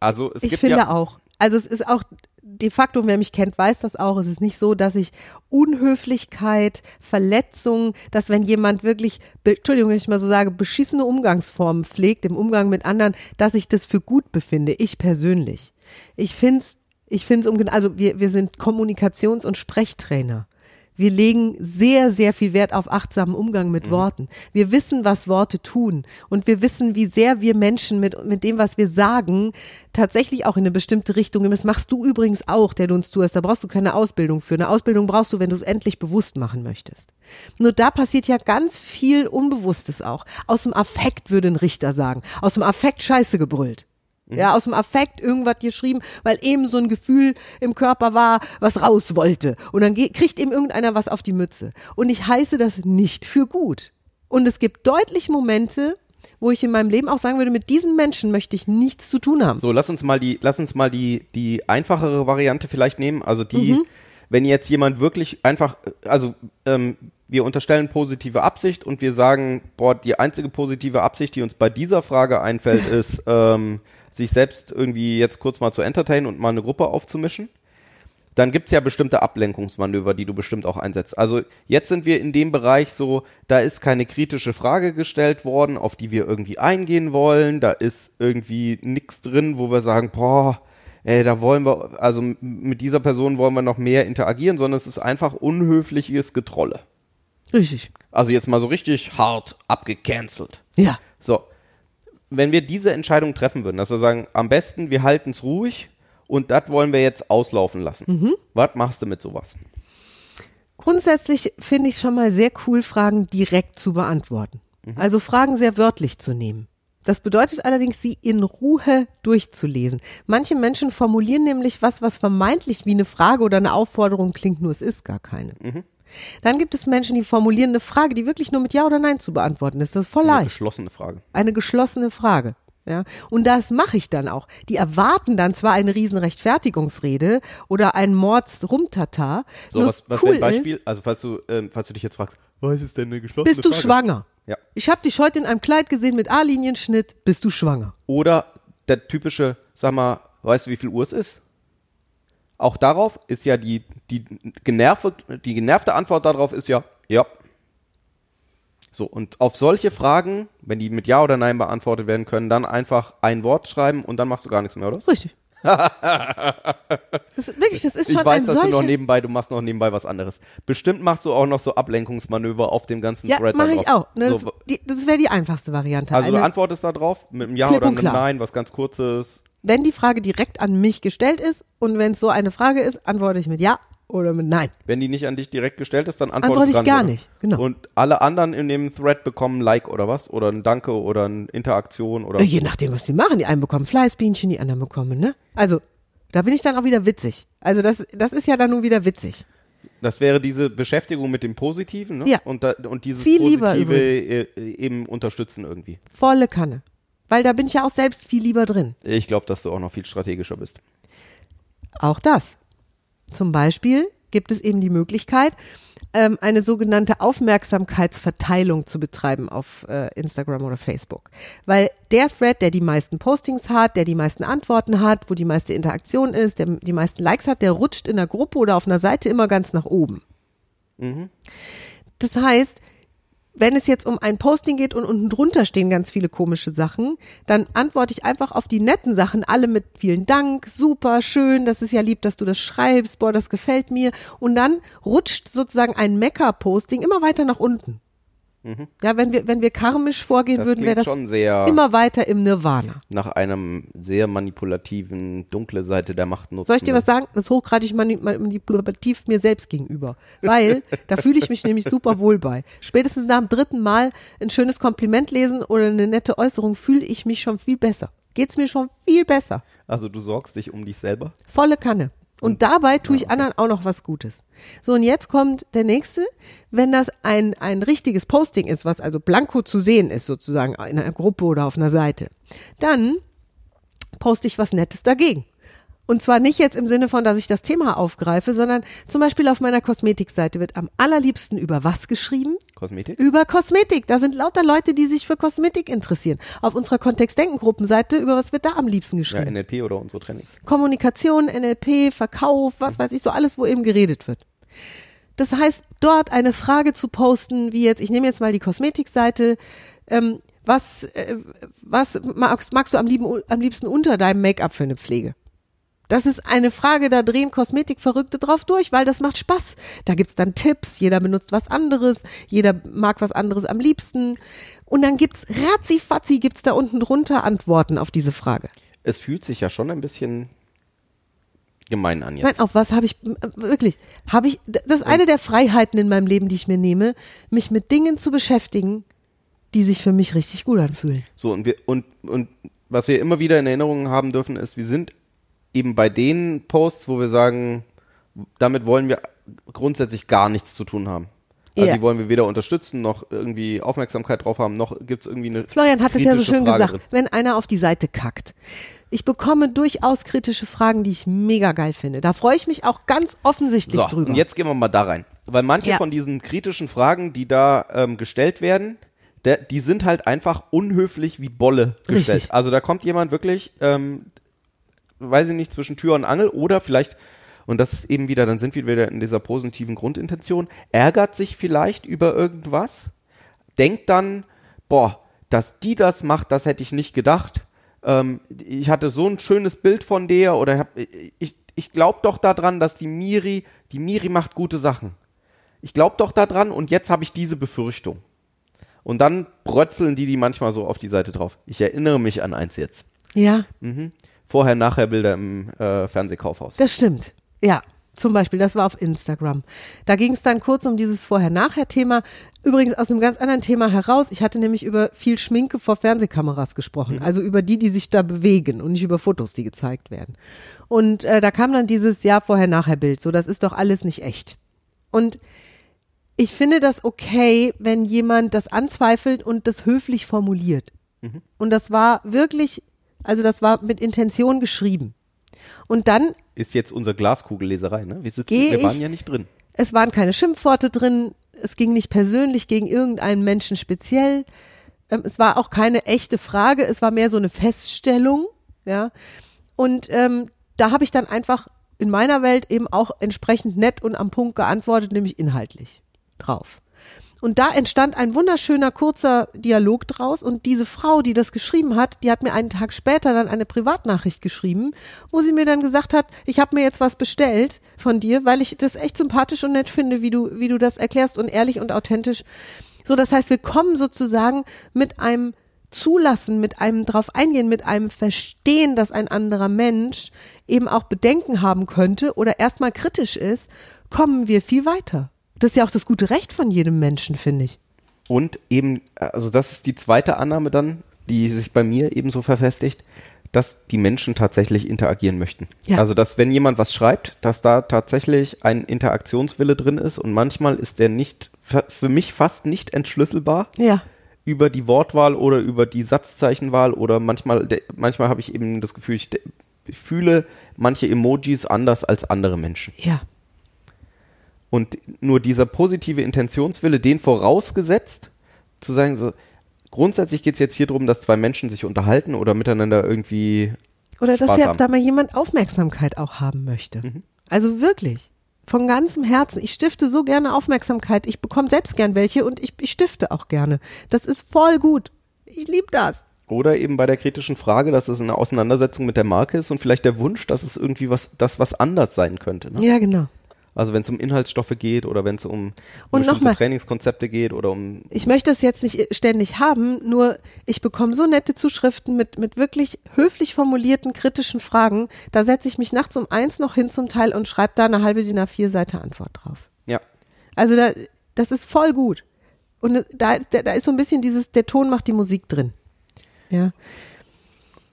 Also es Ich gibt finde ja, auch. Also es ist auch de facto, wer mich kennt, weiß das auch. Es ist nicht so, dass ich Unhöflichkeit, Verletzung, dass wenn jemand wirklich, Entschuldigung, wenn ich mal so sage, beschissene Umgangsformen pflegt im Umgang mit anderen, dass ich das für gut befinde. Ich persönlich. Ich finde es, ich finde es, also wir, wir sind Kommunikations- und Sprechtrainer. Wir legen sehr, sehr viel Wert auf achtsamen Umgang mit Worten. Wir wissen, was Worte tun. Und wir wissen, wie sehr wir Menschen mit, mit dem, was wir sagen, tatsächlich auch in eine bestimmte Richtung gehen. Das machst du übrigens auch, der du uns zuhörst. Da brauchst du keine Ausbildung für. Eine Ausbildung brauchst du, wenn du es endlich bewusst machen möchtest. Nur da passiert ja ganz viel Unbewusstes auch. Aus dem Affekt würde ein Richter sagen. Aus dem Affekt Scheiße gebrüllt. Ja, aus dem Affekt irgendwas geschrieben, weil eben so ein Gefühl im Körper war, was raus wollte. Und dann kriegt eben irgendeiner was auf die Mütze. Und ich heiße das nicht für gut. Und es gibt deutlich Momente, wo ich in meinem Leben auch sagen würde, mit diesen Menschen möchte ich nichts zu tun haben. so lass uns mal die, lass uns mal die, die einfachere Variante vielleicht nehmen. Also die, Mhm. wenn jetzt jemand wirklich einfach, also ähm, wir unterstellen positive Absicht und wir sagen, boah, die einzige positive Absicht, die uns bei dieser Frage einfällt, ist, ähm, sich selbst irgendwie jetzt kurz mal zu entertainen und mal eine Gruppe aufzumischen. Dann gibt's ja bestimmte Ablenkungsmanöver, die du bestimmt auch einsetzt. Also jetzt sind wir in dem Bereich so, da ist keine kritische Frage gestellt worden, auf die wir irgendwie eingehen wollen. Da ist irgendwie nix drin, wo wir sagen, boah, ey, da wollen wir, also mit dieser Person wollen wir noch mehr interagieren, sondern es ist einfach unhöfliches Getrolle. Richtig. Also jetzt mal so richtig hart abgecancelt. Ja. So, wenn wir diese Entscheidung treffen würden, dass wir sagen, am besten, wir halten es ruhig und das wollen wir jetzt auslaufen lassen. Was machst du mit sowas? Grundsätzlich finde ich schon mal sehr cool, Fragen direkt zu beantworten. Also Fragen sehr wörtlich zu nehmen. Das bedeutet allerdings, sie in Ruhe durchzulesen. Manche Menschen formulieren nämlich was, was vermeintlich wie eine Frage oder eine Aufforderung klingt, nur es ist gar keine. Dann gibt es Menschen, die formulieren eine Frage, die wirklich nur mit Ja oder Nein zu beantworten ist. Das ist voll Eine leicht geschlossene Frage. eine geschlossene Frage. Ja, und das mache ich dann auch. Die erwarten dann zwar eine riesen Rechtfertigungsrede oder einen Mords-Rumtata. So, was, was cool wäre ein Beispiel? Also, falls du, ähm, falls du dich jetzt fragst, was ist denn eine Ist, geschlossene bist du Frage? schwanger? Ja. Ich habe dich heute in einem Kleid gesehen mit A-Linienschnitt. Bist du schwanger? Oder der typische, sag mal, weißt du, wie viel Uhr es ist? Auch darauf ist ja die, die, genervte, die genervte Antwort darauf ist ja, ja. So, und auf solche Fragen, wenn die mit Ja oder Nein beantwortet werden können, dann einfach ein Wort schreiben und dann machst du gar nichts mehr, oder? Das ist richtig. das ist wirklich, das ist Ich schon weiß, ein dass du noch nebenbei, du machst noch nebenbei was anderes. Bestimmt machst du auch noch so Ablenkungsmanöver auf dem ganzen Ja, Thread. da mache ich auch. Ne, das so, das wäre die einfachste Variante. also du Eine- antwortest da drauf mit einem Ja Klipp oder einem. Nein, was ganz kurzes. Wenn die Frage direkt an mich gestellt ist und wenn es so eine Frage ist, antworte ich mit Ja oder mit Nein. Wenn die nicht an dich direkt gestellt ist, dann Antworte du ich gar wieder. nicht, genau. Und alle anderen in dem Thread bekommen ein Like oder was? Oder ein Danke oder eine Interaktion oder Äh, Je nachdem, was die machen. Die einen bekommen Fleißbienchen, die anderen bekommen, ne? Also, da bin ich dann auch wieder witzig. Also, das, das ist ja dann nun wieder witzig. Das wäre diese Beschäftigung mit dem Positiven ne? Ja. und, da, und dieses Viel Positive äh, eben unterstützen irgendwie. Volle Kanne. Weil da bin ich ja auch selbst viel lieber drin. Ich glaube, dass du auch noch viel strategischer bist. Auch das. Zum Beispiel gibt es eben die Möglichkeit, ähm, eine sogenannte Aufmerksamkeitsverteilung zu betreiben auf äh, Instagram oder Facebook. Weil der Thread, der die meisten Postings hat, der die meisten Antworten hat, wo die meiste Interaktion ist, der die meisten Likes hat, der rutscht in der Gruppe oder auf einer Seite immer ganz nach oben. Das heißt, wenn es jetzt um ein Posting geht und unten drunter stehen ganz viele komische Sachen, dann antworte ich einfach auf die netten Sachen, alle mit vielen Dank, super, schön, das ist ja lieb, dass du das schreibst, boah, das gefällt mir. Und dann rutscht sozusagen ein Mecker-Posting immer weiter nach unten. Ja, wenn wir, wenn wir karmisch vorgehen Mhm. Das würden, wäre das schon sehr immer weiter im Nirvana. nach einem sehr manipulativen, dunkle Seite der Macht nutzen. Soll ich dir was sagen? Das ist hochgradig mani- manipulativ mir selbst gegenüber. Weil da fühle ich mich nämlich super wohl bei. Spätestens nach dem dritten Mal ein schönes Kompliment lesen oder eine nette Äußerung fühle ich mich schon viel besser. Geht's mir schon viel besser. Also du sorgst dich um dich selber. Volle Kanne. Und dabei tue ich anderen auch noch was Gutes. So, und jetzt kommt der nächste. Wenn das ein, ein richtiges Posting ist, was also blanko zu sehen ist, sozusagen in einer Gruppe oder auf einer Seite, dann poste ich was Nettes dagegen. Und zwar nicht jetzt im Sinne von, dass ich das Thema aufgreife, sondern zum Beispiel auf meiner Kosmetikseite wird am allerliebsten über was geschrieben? Kosmetik? Über Kosmetik. Da sind lauter Leute, die sich für Kosmetik interessieren. Auf unserer Kontextdenken-Gruppenseite, über was wird da am liebsten Ja, geschrieben? NLP oder unsere Trainings. Kommunikation, NLP, Verkauf, was weiß ich, so alles, wo eben geredet wird. Das heißt, dort eine Frage zu posten, wie jetzt, ich nehme jetzt mal die Kosmetikseite, ähm, was, äh, was magst, magst du am, lieben, am liebsten unter deinem Make-up für eine Pflege? Das ist eine Frage, da drehen Kosmetikverrückte drauf durch, weil das macht Spaß. Da gibt's dann Tipps, jeder benutzt was anderes, jeder mag was anderes am liebsten. Und dann gibt's ratzi-fatzi, gibt's da unten drunter Antworten auf diese Frage. Es fühlt sich ja schon ein bisschen gemein an jetzt. Nein, auf was habe ich wirklich? Habe ich das ist eine der Freiheiten in meinem Leben, die ich mir nehme, mich mit Dingen zu beschäftigen, die sich für mich richtig gut anfühlen. So, und wir, und, und was wir immer wieder in Erinnerung haben dürfen, ist, wir sind eben bei den Posts, wo wir sagen, damit wollen wir grundsätzlich gar nichts zu tun haben. Also Ja. die wollen wir weder unterstützen, noch irgendwie Aufmerksamkeit drauf haben, noch gibt's irgendwie eine. Florian hat es ja so schön Frage gesagt, drin. wenn einer auf die Seite kackt. Ich bekomme durchaus kritische Fragen, die ich mega geil finde. Da freue ich mich auch ganz offensichtlich So, drüber. und jetzt gehen wir mal da rein. Weil manche Ja. von diesen kritischen Fragen, die da ähm, gestellt werden, der, die sind halt einfach unhöflich wie Bolle gestellt. Richtig. Also da kommt jemand wirklich, ähm, weiß ich nicht, zwischen Tür und Angel oder vielleicht, und das ist eben wieder, dann sind wir wieder in dieser positiven Grundintention, ärgert sich vielleicht über irgendwas, denkt dann, boah, dass die das macht, das hätte ich nicht gedacht. Ähm, ich hatte so ein schönes Bild von der oder hab, ich, ich glaube doch daran, dass die Miri, die Miri macht gute Sachen. Ich glaube doch daran und jetzt habe ich diese Befürchtung. Und dann brötzeln die die manchmal so auf die Seite drauf. Ich erinnere mich an eins jetzt. ja, Vorher-Nachher-Bilder im äh, Fernsehkaufhaus. das stimmt. Ja, zum Beispiel, das war auf Instagram. Da ging es dann kurz um dieses Vorher-Nachher-Thema. Übrigens aus einem ganz anderen Thema heraus. Ich hatte nämlich über viel Schminke vor Fernsehkameras gesprochen. Also über die, die sich da bewegen und nicht über Fotos, die gezeigt werden. Und äh, da kam dann dieses Ja, Vorher-Nachher-Bild. So, das ist doch alles nicht echt. Und ich finde das okay, wenn jemand das anzweifelt und das höflich formuliert. Und das war wirklich, also das war mit Intention geschrieben. Und dann Ist jetzt unsere Glaskugelleserei, ne? Wir, sitzen, wir waren ich- ja nicht drin. es waren keine Schimpfworte drin, es ging nicht persönlich gegen irgendeinen Menschen speziell. Ähm, es war auch keine echte Frage, es war mehr so eine Feststellung, ja. Und ähm, da habe ich dann einfach in meiner Welt eben auch entsprechend nett und am Punkt geantwortet, nämlich inhaltlich drauf. Und da entstand ein wunderschöner kurzer Dialog draus und diese Frau, die das geschrieben hat, die hat mir einen Tag später dann eine Privatnachricht geschrieben, wo sie mir dann gesagt hat, ich habe mir jetzt was bestellt von dir, weil ich das echt sympathisch und nett finde, wie du wie du das erklärst und ehrlich und authentisch. So, das heißt, wir kommen sozusagen mit einem Zulassen, mit einem drauf eingehen, mit einem Verstehen, dass ein anderer Mensch eben auch Bedenken haben könnte oder erstmal kritisch ist, kommen wir viel weiter. Das ist ja auch das gute Recht von jedem Menschen, finde ich. Und eben, also das ist die zweite Annahme dann, die sich bei mir eben so verfestigt, dass die Menschen tatsächlich interagieren möchten. Ja. Also, dass wenn jemand was schreibt, dass da tatsächlich ein Interaktionswille drin ist und manchmal ist der nicht, für mich fast nicht entschlüsselbar Ja. über die Wortwahl oder über die Satzzeichenwahl oder manchmal, manchmal habe ich eben das Gefühl, ich fühle manche Emojis anders als andere Menschen. Ja. Und nur dieser positive Intentionswille, den vorausgesetzt, zu sagen, so, grundsätzlich geht es jetzt hier darum, dass zwei Menschen sich unterhalten oder miteinander irgendwie. Oder dass Spaß ja haben. da mal jemand Aufmerksamkeit auch haben möchte. Mhm. Also wirklich. Von ganzem Herzen. Ich stifte so gerne Aufmerksamkeit. Ich bekomme selbst gern welche und ich, ich stifte auch gerne. Das ist voll gut. Ich liebe das. Oder eben bei der kritischen Frage, dass es eine Auseinandersetzung mit der Marke ist und vielleicht der Wunsch, dass es irgendwie was, das was anders sein könnte. Ne? Ja, genau. Also wenn es um Inhaltsstoffe geht oder wenn es um Und bestimmte nochmal- Trainingskonzepte geht oder um ich möchte es jetzt nicht ständig haben, nur ich bekomme so nette Zuschriften mit, mit wirklich höflich formulierten kritischen Fragen. Da setze ich mich nachts um eins noch hin zum Teil und schreibe da eine halbe DIN A4 Seite Antwort drauf. ja. Also da, das ist voll gut. Und da, da, da ist so ein bisschen dieses, der Ton macht die Musik drin. Ja.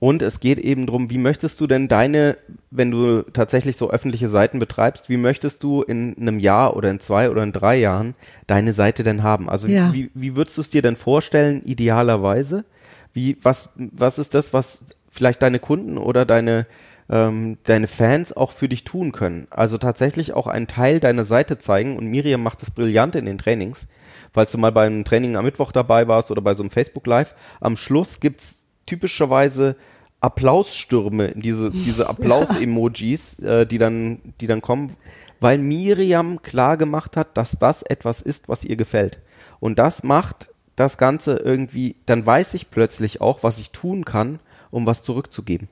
Und es geht eben drum, wie möchtest du denn deine, wenn du tatsächlich so öffentliche Seiten betreibst, wie möchtest du in einem Jahr oder in zwei oder in drei Jahren deine Seite denn haben? Also Ja. wie, wie würdest du es dir denn vorstellen, idealerweise? Wie, was, was ist das, was vielleicht deine Kunden oder deine, ähm, deine Fans auch für dich tun können? Also tatsächlich auch einen Teil deiner Seite zeigen und Miriam macht das brillant in den Trainings. Falls du mal beim Training am Mittwoch dabei warst oder bei so einem Facebook Live, am Schluss gibt's typischerweise Applausstürme, diese, diese Applaus-Emojis, äh, die dann, die dann kommen, weil Miriam klar gemacht hat, dass das etwas ist, was ihr gefällt. Und das macht das Ganze irgendwie, dann weiß ich plötzlich auch, was ich tun kann, um was zurückzugeben.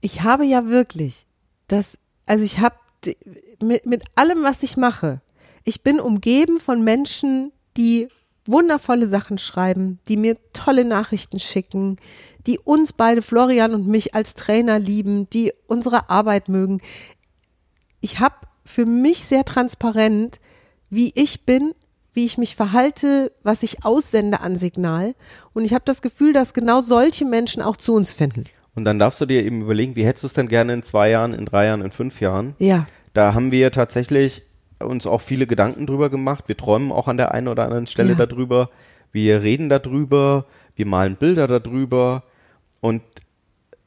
Ich habe ja wirklich das, also ich habe mit, mit allem, was ich mache, ich bin umgeben von Menschen, die wundervolle Sachen schreiben, die mir tolle Nachrichten schicken, die uns beide, Florian und mich als Trainer lieben, die unsere Arbeit mögen. Ich habe für mich sehr transparent, wie ich bin, wie ich mich verhalte, was ich aussende an Signal. Und ich habe das Gefühl, dass genau solche Menschen auch zu uns finden. Und dann darfst du dir eben überlegen, wie hättest du es denn gerne in zwei Jahren, in drei Jahren, in fünf Jahren? Ja. Da haben wir tatsächlich uns auch viele Gedanken drüber gemacht. Wir träumen auch an der einen oder anderen Stelle Ja. darüber. Wir reden darüber. Wir malen Bilder darüber. Und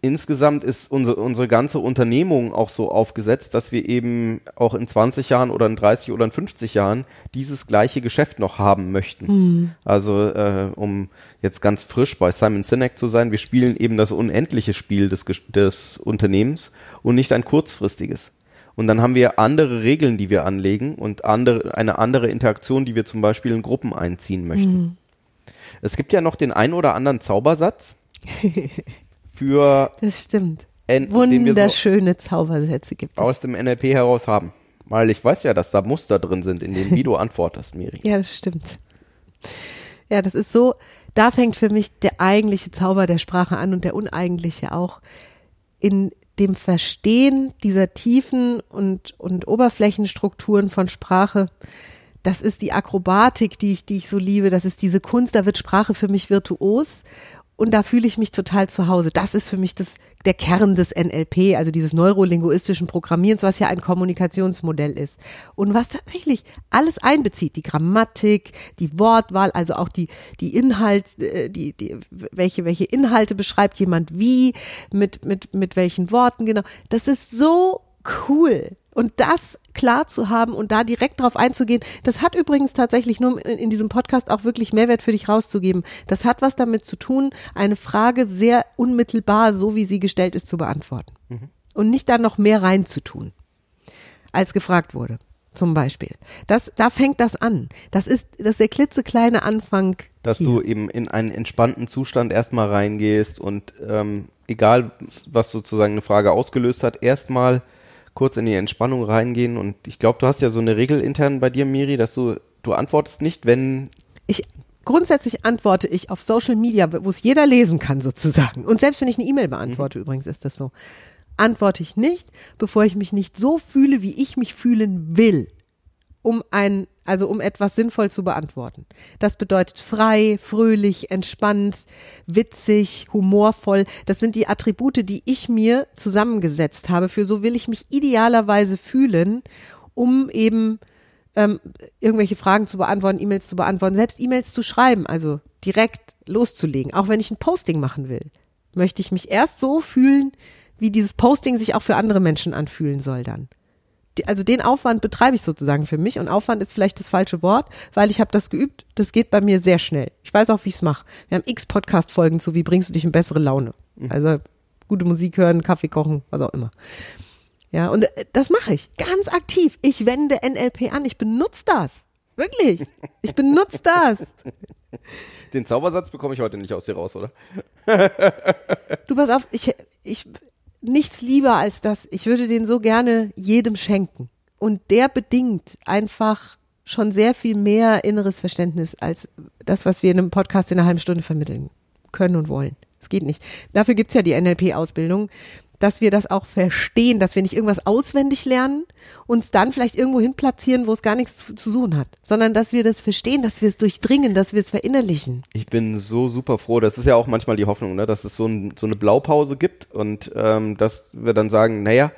insgesamt ist unsere, unsere ganze Unternehmung auch so aufgesetzt, dass wir eben auch in 20 Jahren oder in 30 oder in 50 Jahren dieses gleiche Geschäft noch haben möchten. Also äh, um jetzt ganz frisch bei Simon Sinek zu sein, wir spielen eben das unendliche Spiel des, des Unternehmens und nicht ein kurzfristiges. Und dann haben wir andere Regeln, die wir anlegen und andere, eine andere Interaktion, die wir zum Beispiel in Gruppen einziehen möchten. Es gibt ja noch den ein oder anderen Zaubersatz für Das stimmt. N, wir so Wunderschöne Zaubersätze gibt es. aus dem NLP heraus haben. Weil ich weiß ja, dass da Muster drin sind, in denen wie du antwortest, Miri. Ja, das stimmt. Ja, das ist so, da fängt für mich der eigentliche Zauber der Sprache an und der uneigentliche auch in dem Verstehen dieser tiefen und, und Oberflächenstrukturen von Sprache. Das ist die Akrobatik, die ich, die ich so liebe. Das ist diese Kunst, da wird Sprache für mich virtuos. Und da fühle ich mich total zu Hause. Das ist für mich das, der Kern des NLP, also dieses neurolinguistischen Programmierens, was ja ein Kommunikationsmodell ist. Und was tatsächlich alles einbezieht, die Grammatik, die Wortwahl, also auch die, die Inhalt, äh, die, die, welche, welche Inhalte beschreibt jemand wie, mit, mit, mit welchen Worten, genau. Das ist so cool. Und das klar zu haben und da direkt drauf einzugehen, das hat übrigens tatsächlich nur in, diesem Podcast auch wirklich Mehrwert für dich rauszugeben. Das hat was damit zu tun, eine Frage sehr unmittelbar, so wie sie gestellt ist, zu beantworten. Und nicht da noch mehr reinzutun, als gefragt wurde. Zum Beispiel. Das, da fängt das an. Das ist, das ist der klitzekleine Anfang. Dass hier. du eben in einen entspannten Zustand erstmal reingehst und ähm, egal, was sozusagen eine Frage ausgelöst hat, erstmal kurz in die Entspannung reingehen. Und ich glaube, du hast ja so eine Regel intern bei dir, Miri, dass du, du antwortest nicht, wenn ich grundsätzlich antworte ich auf Social Media, wo es jeder lesen kann sozusagen. Und selbst wenn ich eine E-Mail beantworte, übrigens ist das so, antworte ich nicht, bevor ich mich nicht so fühle, wie ich mich fühlen will, um ein, also um etwas sinnvoll zu beantworten. Das bedeutet frei, fröhlich, entspannt, witzig, humorvoll. Das sind die Attribute, die ich mir zusammengesetzt habe. Für so will ich mich idealerweise fühlen, um eben ähm, irgendwelche Fragen zu beantworten, E-Mails zu beantworten, selbst E-Mails zu schreiben, also direkt loszulegen. Auch wenn ich ein Posting machen will, möchte ich mich erst so fühlen, wie dieses Posting sich auch für andere Menschen anfühlen soll dann. Also den Aufwand betreibe ich sozusagen für mich und Aufwand ist vielleicht das falsche Wort, weil ich habe das geübt, das geht bei mir sehr schnell. Ich weiß auch, wie ich es mache. Wir haben x Podcast-Folgen zu, wie bringst du dich in bessere Laune. Also gute Musik hören, Kaffee kochen, was auch immer. Ja, und äh, das mache ich ganz aktiv. Ich wende NLP an. Ich benutze das. Wirklich. Ich benutze das. den Zaubersatz bekomme ich heute nicht aus dir raus, oder? Du pass auf, ich, ich, nichts lieber als das. Ich würde den so gerne jedem schenken. Und der bedingt einfach schon sehr viel mehr inneres Verständnis als das, was wir in einem Podcast in einer halben Stunde vermitteln können und wollen. Es geht nicht. Dafür gibt's ja die NLP-Ausbildung, dass wir das auch verstehen, dass wir nicht irgendwas auswendig lernen, uns dann vielleicht irgendwo hin platzieren, wo es gar nichts zu, zu suchen hat, sondern dass wir das verstehen, dass wir es durchdringen, dass wir es verinnerlichen. Ich bin so super froh. Das ist ja auch manchmal die Hoffnung, ne, dass es so, ein, so eine Blaupause gibt und ähm, dass wir dann sagen, naja,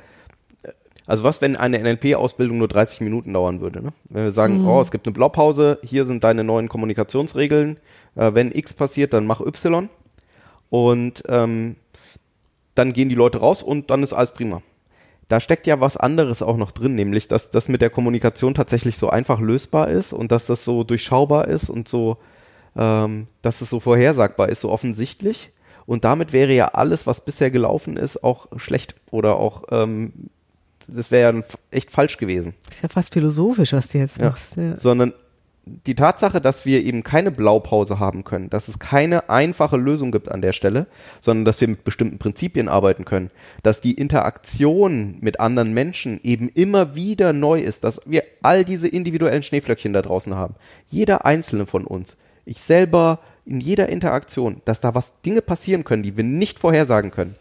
also was, wenn eine NLP-Ausbildung nur 30 Minuten dauern würde? Ne? Wenn wir sagen, oh, es gibt eine Blaupause, hier sind deine neuen Kommunikationsregeln, äh, wenn X passiert, dann mach Y. Und ähm, dann gehen die Leute raus und dann ist alles prima. Da steckt ja was anderes auch noch drin, nämlich dass das mit der Kommunikation tatsächlich so einfach lösbar ist und dass das so durchschaubar ist und so, ähm, dass es so vorhersagbar ist, so offensichtlich. Und damit wäre ja alles, was bisher gelaufen ist, auch schlecht oder auch ähm, das wäre ja echt falsch gewesen. Ist ja fast philosophisch, was du jetzt Ja. machst. Ja. Sondern die Tatsache, dass wir eben keine Blaupause haben können, dass es keine einfache Lösung gibt an der Stelle, sondern dass wir mit bestimmten Prinzipien arbeiten können, dass die Interaktion mit anderen Menschen eben immer wieder neu ist, dass wir all diese individuellen Schneeflöckchen da draußen haben. Jeder einzelne von uns, ich selber in jeder Interaktion, dass da was Dinge passieren können, die wir nicht vorhersagen können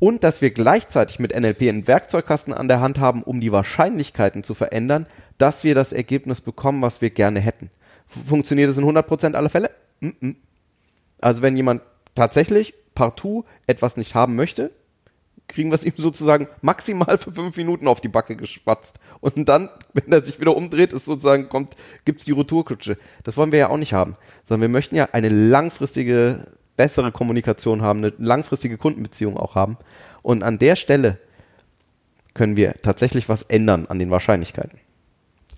und dass wir gleichzeitig mit NLP einen Werkzeugkasten an der Hand haben, um die Wahrscheinlichkeiten zu verändern, dass wir das Ergebnis bekommen, was wir gerne hätten. Funktioniert es in 100% aller Fälle? Mm -mm. Also wenn jemand tatsächlich partout etwas nicht haben möchte, kriegen wir es ihm sozusagen maximal für fünf Minuten auf die Backe geschwatzt. Und dann, wenn er sich wieder umdreht, ist sozusagen, kommt, gibt's die Retourkutsche. Das wollen wir ja auch nicht haben. Sondern wir möchten ja eine langfristige, bessere Kommunikation haben, eine langfristige Kundenbeziehung auch haben. Und an der Stelle können wir tatsächlich was ändern an den Wahrscheinlichkeiten.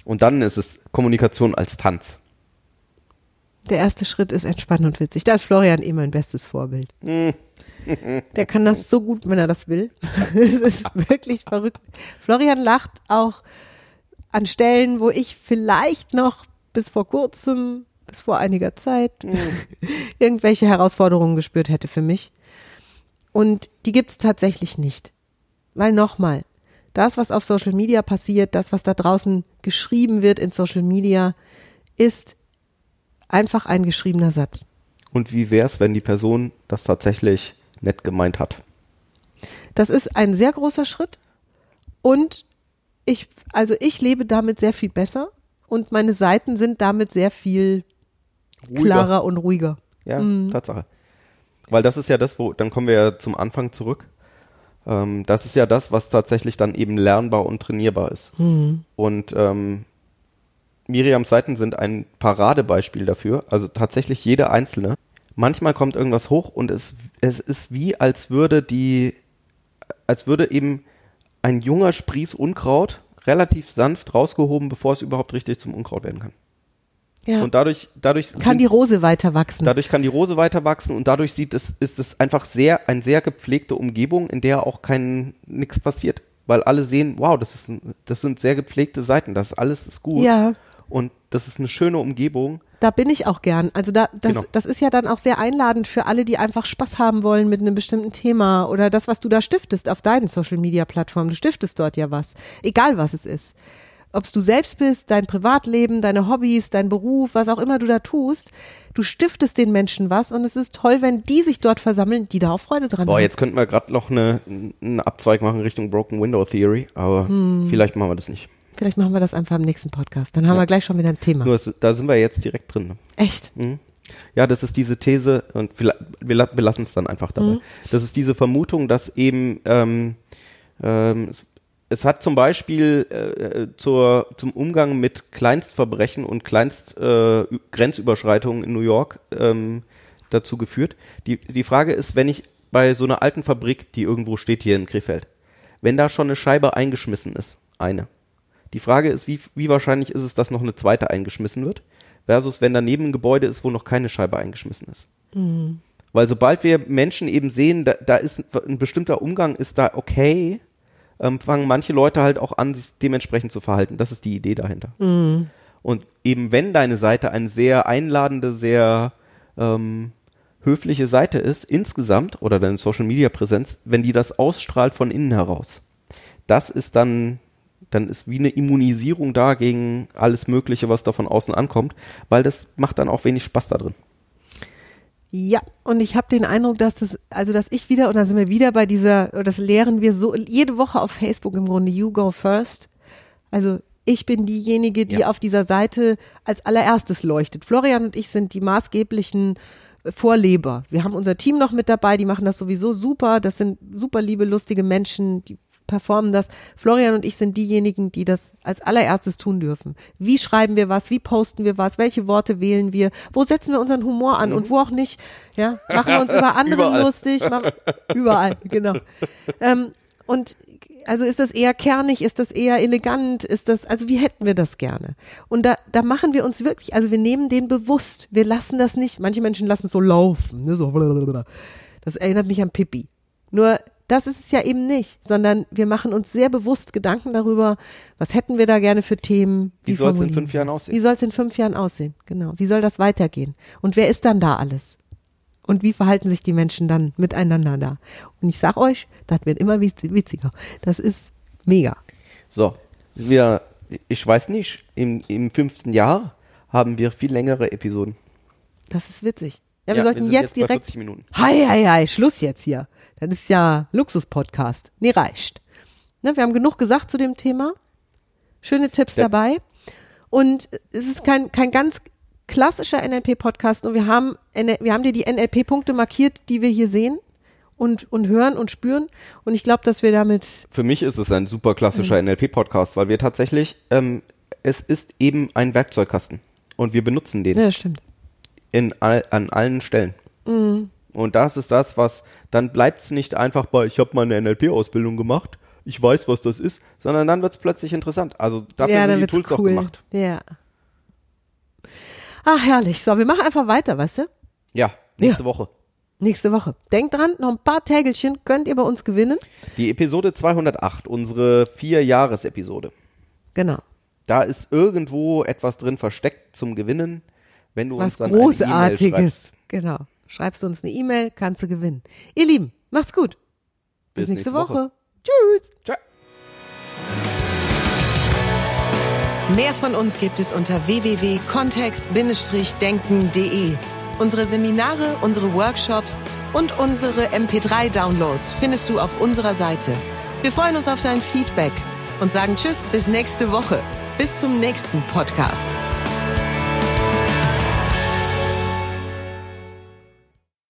Und dann ist es Kommunikation als Tanz. Der erste Schritt ist entspannt und witzig. Da ist Florian eh mein bestes Vorbild. Der kann das so gut, wenn er das will. Es ist wirklich verrückt. Florian lacht auch an Stellen, wo ich vielleicht noch bis vor kurzem, bis vor einiger Zeit irgendwelche Herausforderungen gespürt hätte für mich. Und die gibt's tatsächlich nicht. Weil nochmal, das, was auf Social Media passiert, das, was da draußen geschrieben wird in Social Media, ist einfach ein geschriebener Satz. Und wie wär's, wenn die Person das tatsächlich nett gemeint hat? Das ist ein sehr großer Schritt und ich, also ich lebe damit sehr viel besser und meine Seiten sind damit sehr viel Ruhiger. klarer und ruhiger. Ja, Tatsache. Weil das ist ja das, wo, dann kommen wir ja zum Anfang zurück. Ähm, das ist ja das, was tatsächlich dann eben lernbar und trainierbar ist. Und ähm, Miriams Seiten sind ein Paradebeispiel dafür. Also tatsächlich jede einzelne. Manchmal kommt irgendwas hoch und es, es ist wie, als würde die, als würde eben ein junger Spries Unkraut relativ sanft rausgehoben, bevor es überhaupt richtig zum Unkraut werden kann. Ja. Und dadurch, dadurch kann sind- die Rose weiter wachsen. Dadurch kann die Rose weiter wachsen und dadurch sieht es, ist es einfach sehr, eine sehr gepflegte Umgebung, in der auch kein, nichts passiert. Weil alle sehen, wow, das ist, das sind sehr gepflegte Seiten, das alles ist gut. Ja. Und das ist eine schöne Umgebung. Da bin ich auch gern. Also da, das, Genau. das ist ja dann auch sehr einladend für alle, die einfach Spaß haben wollen mit einem bestimmten Thema oder das, was du da stiftest auf deinen Social Media Plattformen. Du stiftest dort ja was. Egal was es ist. Ob es du selbst bist, dein Privatleben, deine Hobbys, dein Beruf, was auch immer du da tust, du stiftest den Menschen was und es ist toll, wenn die sich dort versammeln, die da auch Freude dran Boah, haben. jetzt könnten wir gerade noch eine, einen Abzweig machen Richtung Broken Window Theory, aber Hm. vielleicht machen wir das nicht. Vielleicht machen wir das einfach im nächsten Podcast. Dann haben wir gleich schon wieder ein Thema. Nur, da sind wir jetzt direkt drin. ne? Echt? Mhm. Ja, das ist diese These, und wir, wir, la- wir lassen es dann einfach dabei. Das ist diese Vermutung, dass eben ähm, ähm, es, es hat zum Beispiel äh, zur, zum Umgang mit Kleinstverbrechen und Kleinst äh, in New York ähm, dazu geführt. Die, die Frage ist, wenn ich bei so einer alten Fabrik, die irgendwo steht hier in Krefeld, wenn da schon eine Scheibe eingeschmissen ist, eine. Die Frage ist, wie, wie wahrscheinlich ist es, dass noch eine zweite eingeschmissen wird, versus wenn daneben ein Gebäude ist, wo noch keine Scheibe eingeschmissen ist. Weil sobald wir Menschen eben sehen, da, da ist ein bestimmter Umgang, ist da okay, ähm, fangen manche Leute halt auch an, sich dementsprechend zu verhalten. Das ist die Idee dahinter. Und eben wenn deine Seite eine sehr einladende, sehr ähm, höfliche Seite ist, insgesamt, oder deine Social Media Präsenz, wenn die das ausstrahlt von innen heraus, das ist dann dann ist wie eine Immunisierung da gegen alles Mögliche, was da von außen ankommt, weil das macht dann auch wenig Spaß da drin. Ja, und ich habe den Eindruck, dass das, also dass ich wieder, und da sind wir wieder bei dieser, das lehren wir so, jede Woche auf Facebook im Grunde, you go first. Also ich bin diejenige, die Ja. auf dieser Seite als allererstes leuchtet. Florian und ich sind die maßgeblichen Vorleber. Wir haben unser Team noch mit dabei, die machen das sowieso super. Das sind super liebe, lustige Menschen, die performen das. Florian und ich sind diejenigen, die das als allererstes tun dürfen. Wie schreiben wir was? Wie posten wir was? Welche Worte wählen wir? Wo setzen wir unseren Humor an und wo auch nicht? Ja, machen wir uns über andere Überall. lustig? Machen, überall, genau. Ähm, und also ist das eher kernig, ist das eher elegant, ist das, also wie hätten wir das gerne? Und da, da machen wir uns wirklich, also wir nehmen den bewusst, wir lassen das nicht, manche Menschen lassen es so laufen, ne, so das erinnert mich an Pippi. Nur das ist es ja eben nicht, sondern wir machen uns sehr bewusst Gedanken darüber, was hätten wir da gerne für Themen. Wie soll's in formulieren fünf Jahren aussehen? Wie soll es in fünf Jahren aussehen? Genau. Wie soll das weitergehen? Und wer ist dann da alles? Und wie verhalten sich die Menschen dann miteinander da? Und ich sag euch, das wird immer witz- witziger. Das ist mega. So, wir, ich weiß nicht, im, im fünften Jahr haben wir viel längere Episoden. Das ist witzig. Ja, wir Ja, sollten wir jetzt jetzt direkt. 40 Minuten. Hi, hi, hi, Schluss jetzt hier. Das ist ja Luxus-Podcast. Nee, reicht. Ne, wir haben genug gesagt zu dem Thema. Schöne Tipps Ja. dabei. Und es ist kein, kein ganz klassischer NLP-Podcast, nur wir haben, wir haben dir die NLP-Punkte markiert, die wir hier sehen und, und hören und spüren. Und ich glaube, dass wir damit Für mich ist es ein super klassischer NLP-Podcast, weil wir tatsächlich, ähm, es ist eben ein Werkzeugkasten und wir benutzen den Ja, das stimmt. in all, an allen Stellen. Mhm. Und das ist das, was, dann bleibt es nicht einfach bei, ich habe mal eine NLP-Ausbildung gemacht, ich weiß, was das ist, sondern dann wird es plötzlich interessant. Also dafür ja, sind die Tools auch cool. gemacht. Ja. Ah, herrlich. So, wir machen einfach weiter, weißt du? Ja, nächste Woche. Nächste Woche. Denkt dran, noch ein paar Tägelchen könnt ihr bei uns gewinnen. Die Episode 208, unsere Vier-Jahres-Episode. Genau. Da ist irgendwo etwas drin versteckt zum Gewinnen, wenn du uns Was dann Eine E-Mail Großartiges. schreibst. Genau. Schreibst du uns eine E-Mail, kannst du gewinnen. Ihr Lieben, macht's gut. Bis, nächste, Woche. Tschüss. Ciao. Mehr von uns gibt es unter www.kontext-denken.de. Unsere Seminare, unsere Workshops und unsere MP3-Downloads findest du auf unserer Seite. Wir freuen uns auf dein Feedback und sagen Tschüss bis nächste Woche. Bis zum nächsten Podcast.